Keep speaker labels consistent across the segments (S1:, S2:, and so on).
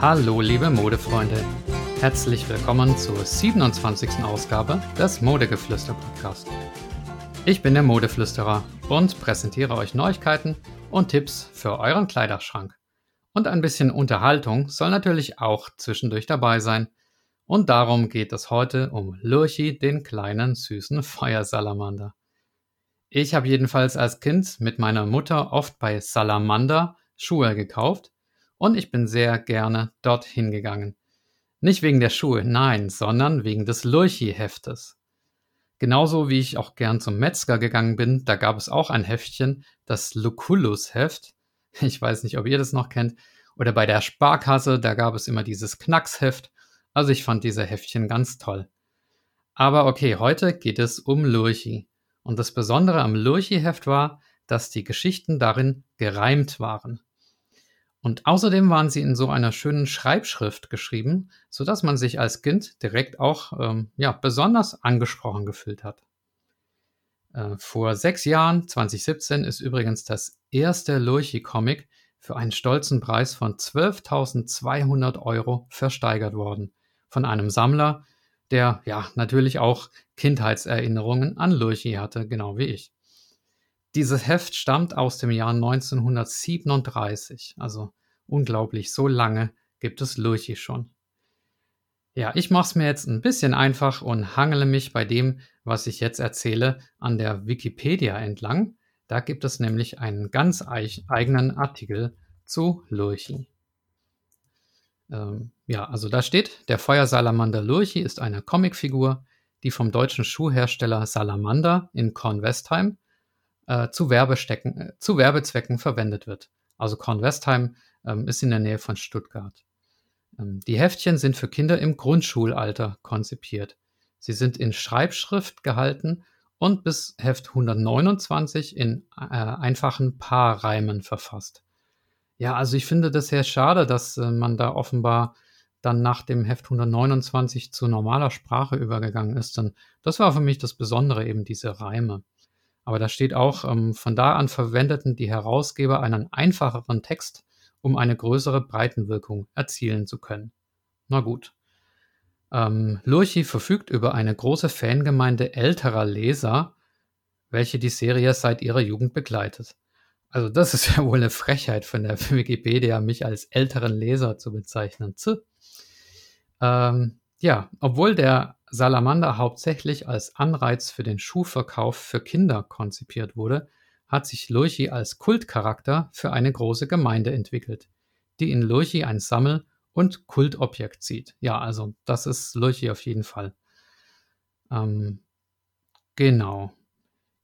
S1: Hallo liebe Modefreunde, herzlich willkommen zur 27. Ausgabe des Modegeflüster Podcast. Ich bin der Modeflüsterer und präsentiere euch Neuigkeiten und Tipps für euren Kleiderschrank. Und ein bisschen Unterhaltung soll natürlich auch zwischendurch dabei sein. Und darum geht es heute um Lurchi, den kleinen süßen Feuersalamander. Ich habe jedenfalls als Kind mit meiner Mutter oft bei Salamander Schuhe gekauft und ich bin sehr gerne dorthin gegangen. Nicht wegen der Schuhe, nein, sondern wegen des Lurchi-Heftes. Genauso wie ich auch gern zum Metzger gegangen bin, da gab es auch ein Heftchen, das Lucullus-Heft. Ich weiß nicht, ob ihr das noch kennt. Oder bei der Sparkasse, da gab es immer dieses Knacksheft. Also ich fand diese Heftchen ganz toll. Aber okay, heute geht es um Lurchi. Und das Besondere am Lurchi-Heft war, dass die Geschichten darin gereimt waren. Und außerdem waren sie in so einer schönen Schreibschrift geschrieben, sodass man sich als Kind direkt auch ähm, ja, besonders angesprochen gefühlt hat. Äh, vor sechs Jahren, 2017, ist übrigens das erste Lurchi-Comic für einen stolzen Preis von 12.200 Euro versteigert worden. Von einem Sammler, der ja natürlich auch Kindheitserinnerungen an Lurchi hatte, genau wie ich. Dieses Heft stammt aus dem Jahr 1937. Also unglaublich, so lange gibt es Lurchi schon. Ja, ich mache es mir jetzt ein bisschen einfach und hangele mich bei dem, was ich jetzt erzähle, an der Wikipedia entlang. Da gibt es nämlich einen ganz eigenen Artikel zu Lurchi. Ähm, ja, also da steht, der Feuersalamander Lurchi ist eine Comicfigur, die vom deutschen Schuhhersteller Salamander in Kornwestheim äh, zu, Werbestecken, äh, zu Werbezwecken verwendet wird. Also Kornwestheim ähm, ist in der Nähe von Stuttgart. Ähm, die Heftchen sind für Kinder im Grundschulalter konzipiert. Sie sind in Schreibschrift gehalten und bis Heft 129 in äh, einfachen Paarreimen verfasst. Ja, also ich finde das sehr schade, dass äh, man da offenbar dann nach dem Heft 129 zu normaler Sprache übergegangen ist. Denn das war für mich das Besondere, eben diese Reime. Aber da steht auch, ähm, von da an verwendeten die Herausgeber einen einfacheren Text, um eine größere Breitenwirkung erzielen zu können. Na gut. Ähm, Lurchi verfügt über eine große Fangemeinde älterer Leser, welche die Serie seit ihrer Jugend begleitet. Also das ist ja wohl eine Frechheit von der Wikipedia, mich als älteren Leser zu bezeichnen. Ähm, ja, obwohl der Salamander hauptsächlich als Anreiz für den Schuhverkauf für Kinder konzipiert wurde, hat sich Lurchi als Kultcharakter für eine große Gemeinde entwickelt, die in Lurchi ein Sammel- und Kultobjekt sieht. Ja, also das ist Lurchi auf jeden Fall. Ähm, genau.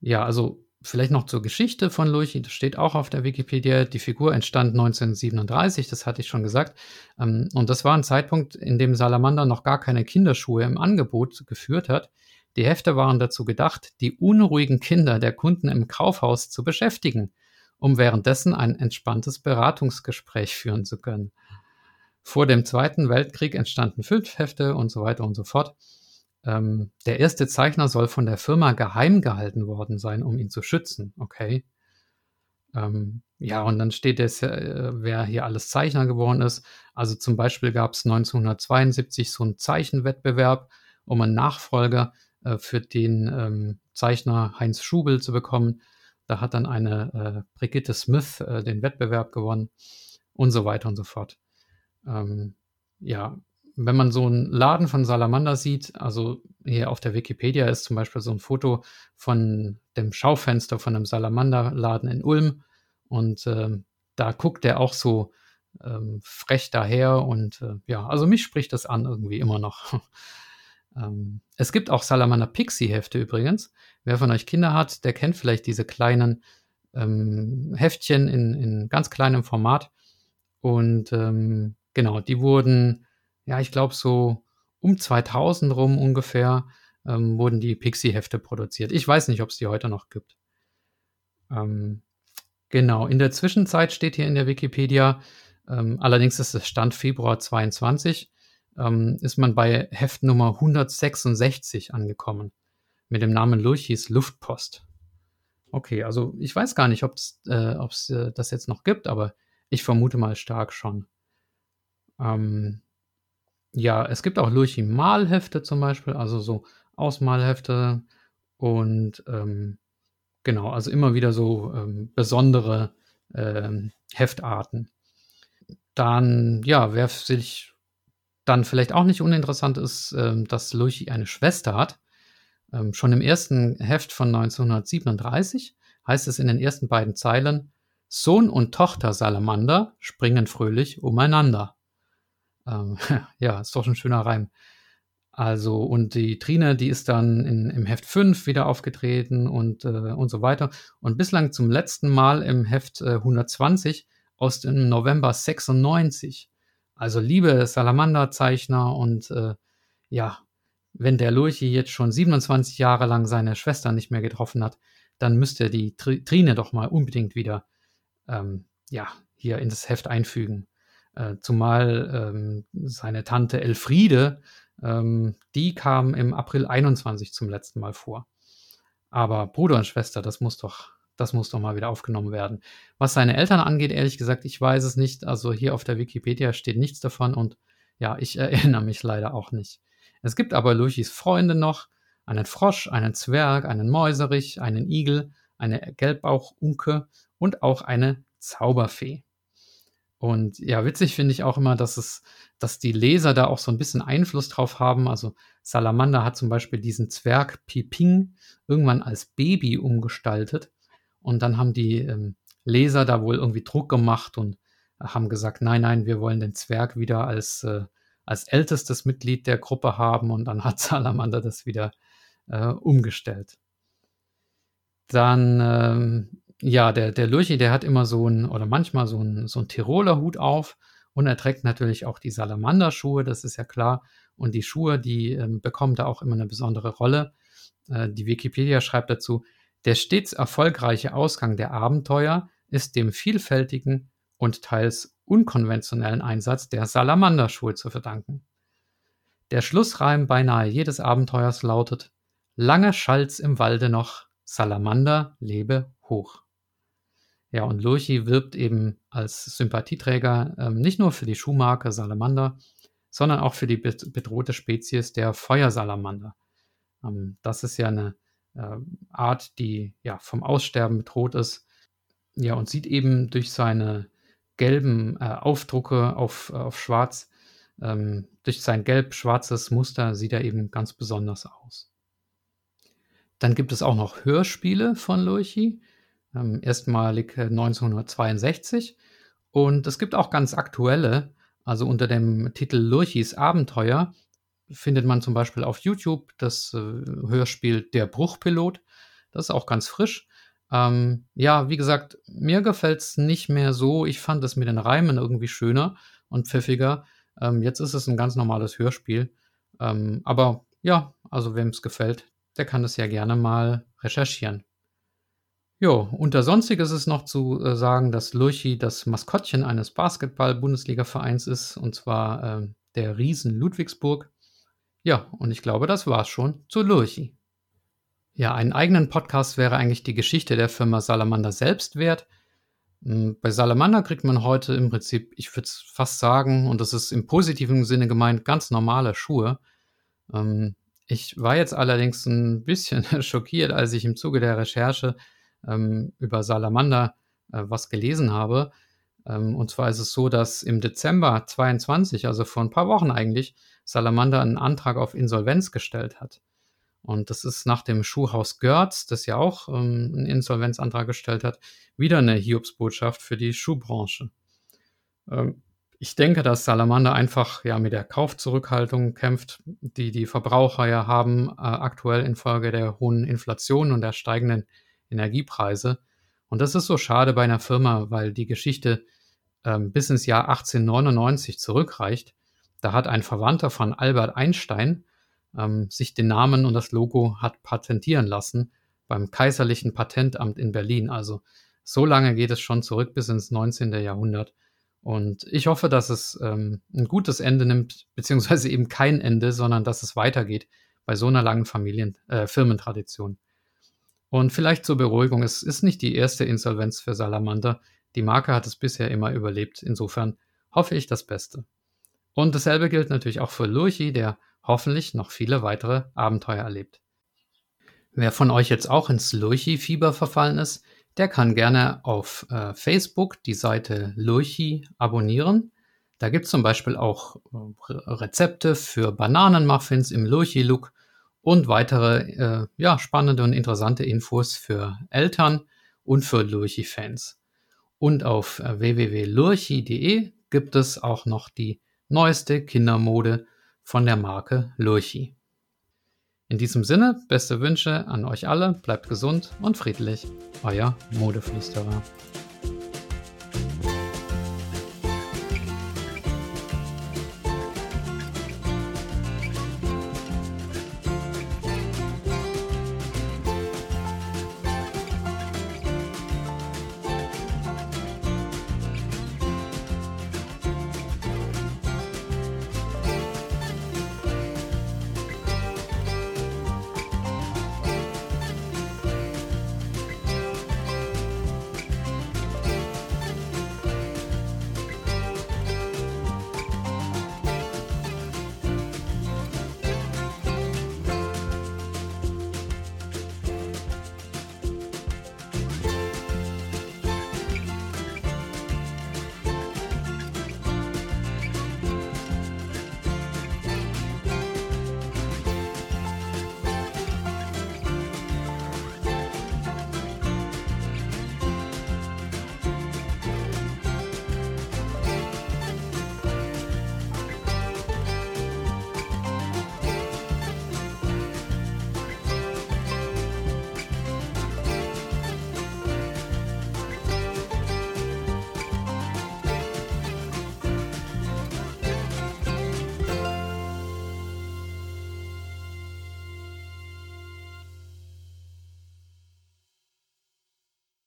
S1: Ja, also Vielleicht noch zur Geschichte von Lurchi, das steht auch auf der Wikipedia. Die Figur entstand 1937, das hatte ich schon gesagt. Ähm, und das war ein Zeitpunkt, in dem Salamander noch gar keine Kinderschuhe im Angebot geführt hat. Die Hefte waren dazu gedacht, die unruhigen Kinder der Kunden im Kaufhaus zu beschäftigen, um währenddessen ein entspanntes Beratungsgespräch führen zu können. Vor dem Zweiten Weltkrieg entstanden fünf Hefte und so weiter und so fort. Ähm, der erste Zeichner soll von der Firma geheim gehalten worden sein, um ihn zu schützen. Okay. Ähm, ja, und dann steht es, äh, wer hier alles Zeichner geworden ist. Also zum Beispiel gab es 1972 so einen Zeichenwettbewerb, um einen Nachfolger äh, für den ähm, Zeichner Heinz Schubel zu bekommen. Da hat dann eine äh, Brigitte Smith äh, den Wettbewerb gewonnen und so weiter und so fort. Ähm, ja, wenn man so einen Laden von Salamander sieht, also hier auf der Wikipedia ist zum Beispiel so ein Foto von dem Schaufenster von einem Salamanderladen in Ulm und äh, da guckt er auch so ähm, frech daher und äh, ja, also mich spricht das an irgendwie immer noch. ähm, es gibt auch Salamander Pixie Hefte übrigens. Wer von euch Kinder hat, der kennt vielleicht diese kleinen ähm, Heftchen in, in ganz kleinem Format und ähm, genau, die wurden ja, ich glaube so um 2000 rum ungefähr ähm, wurden die Pixie-Hefte produziert. Ich weiß nicht, ob es die heute noch gibt. Ähm, genau, in der Zwischenzeit steht hier in der Wikipedia, ähm, allerdings ist es Stand Februar 22, ähm, ist man bei Heft Nummer 166 angekommen mit dem Namen Lurchis Luftpost. Okay, also ich weiß gar nicht, ob es äh, äh, das jetzt noch gibt, aber ich vermute mal stark schon. Ähm, ja, es gibt auch Lurchi-Malhefte zum Beispiel, also so Ausmalhefte und ähm, genau, also immer wieder so ähm, besondere ähm, Heftarten. Dann, ja, wer sich dann vielleicht auch nicht uninteressant ist, ähm, dass Lurchi eine Schwester hat. Ähm, schon im ersten Heft von 1937 heißt es in den ersten beiden Zeilen, Sohn und Tochter Salamander springen fröhlich umeinander. Ähm, ja, ist doch ein schöner Reim. Also, und die Trine, die ist dann in, im Heft 5 wieder aufgetreten und, äh, und so weiter. Und bislang zum letzten Mal im Heft äh, 120 aus dem November 96. Also, liebe Salamander-Zeichner und äh, ja, wenn der Lurchi jetzt schon 27 Jahre lang seine Schwester nicht mehr getroffen hat, dann müsste die Trine doch mal unbedingt wieder ähm, ja, hier in das Heft einfügen. Äh, zumal ähm, seine Tante Elfriede ähm, die kam im April 21 zum letzten Mal vor. Aber Bruder und Schwester, das muss doch, das muss doch mal wieder aufgenommen werden. Was seine Eltern angeht, ehrlich gesagt, ich weiß es nicht. Also hier auf der Wikipedia steht nichts davon und ja, ich erinnere mich leider auch nicht. Es gibt aber Luchis Freunde noch, einen Frosch, einen Zwerg, einen Mäuserich, einen Igel, eine Gelbbauchunke und auch eine Zauberfee. Und ja, witzig finde ich auch immer, dass es, dass die Leser da auch so ein bisschen Einfluss drauf haben. Also Salamander hat zum Beispiel diesen Zwerg Piping irgendwann als Baby umgestaltet. Und dann haben die ähm, Leser da wohl irgendwie Druck gemacht und haben gesagt, nein, nein, wir wollen den Zwerg wieder als, äh, als ältestes Mitglied der Gruppe haben. Und dann hat Salamander das wieder äh, umgestellt. Dann ähm, ja, der, der Lurchi, der hat immer so ein, oder manchmal so ein, so ein Tiroler Hut auf und er trägt natürlich auch die Salamanderschuhe, das ist ja klar. Und die Schuhe, die ähm, bekommen da auch immer eine besondere Rolle. Äh, die Wikipedia schreibt dazu, der stets erfolgreiche Ausgang der Abenteuer ist dem vielfältigen und teils unkonventionellen Einsatz der Salamanderschuhe zu verdanken. Der Schlussreim beinahe jedes Abenteuers lautet: Lange schallt's im Walde noch, Salamander lebe hoch. Ja, und Lurchi wirbt eben als Sympathieträger ähm, nicht nur für die Schuhmarke Salamander, sondern auch für die bedrohte Spezies der Feuersalamander. Ähm, das ist ja eine äh, Art, die ja vom Aussterben bedroht ist. Ja, und sieht eben durch seine gelben äh, Aufdrucke auf, äh, auf Schwarz, ähm, durch sein gelb-schwarzes Muster sieht er eben ganz besonders aus. Dann gibt es auch noch Hörspiele von Lurchi ähm, erstmalig 1962. Äh, Und es gibt auch ganz aktuelle, also unter dem Titel Lurchis Abenteuer findet man zum Beispiel auf YouTube das äh, Hörspiel Der Bruchpilot. Das ist auch ganz frisch. Ähm, ja, wie gesagt, mir gefällt es nicht mehr so. Ich fand es mit den Reimen irgendwie schöner und pfiffiger. Ähm, jetzt ist es ein ganz normales Hörspiel. Ähm, aber ja, also wem es gefällt, der kann es ja gerne mal recherchieren. Jo, unter Sonstiges ist noch zu äh, sagen, dass Lurchi das Maskottchen eines Basketball-Bundesliga-Vereins ist, und zwar äh, der Riesen Ludwigsburg. Ja, und ich glaube, das war's schon zu Lurchi. Ja, einen eigenen Podcast wäre eigentlich die Geschichte der Firma Salamander selbst wert. Hm, bei Salamander kriegt man heute im Prinzip, ich würde fast sagen, und das ist im positiven Sinne gemeint, ganz normale Schuhe. Ähm, ich war jetzt allerdings ein bisschen schockiert, als ich im Zuge der Recherche ähm, über Salamander äh, was gelesen habe. Ähm, und zwar ist es so, dass im Dezember 22, also vor ein paar Wochen eigentlich, Salamander einen Antrag auf Insolvenz gestellt hat. Und das ist nach dem Schuhhaus Görz, das ja auch ähm, einen Insolvenzantrag gestellt hat, wieder eine Hiobsbotschaft für die Schuhbranche. Ähm, ich denke, dass Salamander einfach ja mit der Kaufzurückhaltung kämpft, die die Verbraucher ja haben, äh, aktuell infolge der hohen Inflation und der steigenden Energiepreise. Und das ist so schade bei einer Firma, weil die Geschichte ähm, bis ins Jahr 1899 zurückreicht. Da hat ein Verwandter von Albert Einstein ähm, sich den Namen und das Logo hat patentieren lassen beim Kaiserlichen Patentamt in Berlin. Also so lange geht es schon zurück bis ins 19. Jahrhundert. Und ich hoffe, dass es ähm, ein gutes Ende nimmt, beziehungsweise eben kein Ende, sondern dass es weitergeht bei so einer langen Familien, äh, Firmentradition. Und vielleicht zur Beruhigung, es ist nicht die erste Insolvenz für Salamander. Die Marke hat es bisher immer überlebt. Insofern hoffe ich das Beste. Und dasselbe gilt natürlich auch für Lurchi, der hoffentlich noch viele weitere Abenteuer erlebt. Wer von euch jetzt auch ins Lurchi-Fieber verfallen ist, der kann gerne auf äh, Facebook die Seite Lurchi abonnieren. Da gibt es zum Beispiel auch äh, Rezepte für Bananenmuffins im Lurchi-Look und weitere äh, ja, spannende und interessante Infos für Eltern und für Lurchi-Fans. Und auf äh, www.lurchi.de gibt es auch noch die neueste Kindermode von der Marke Lurchi. In diesem Sinne, beste Wünsche an euch alle, bleibt gesund und friedlich, euer Modeflüsterer.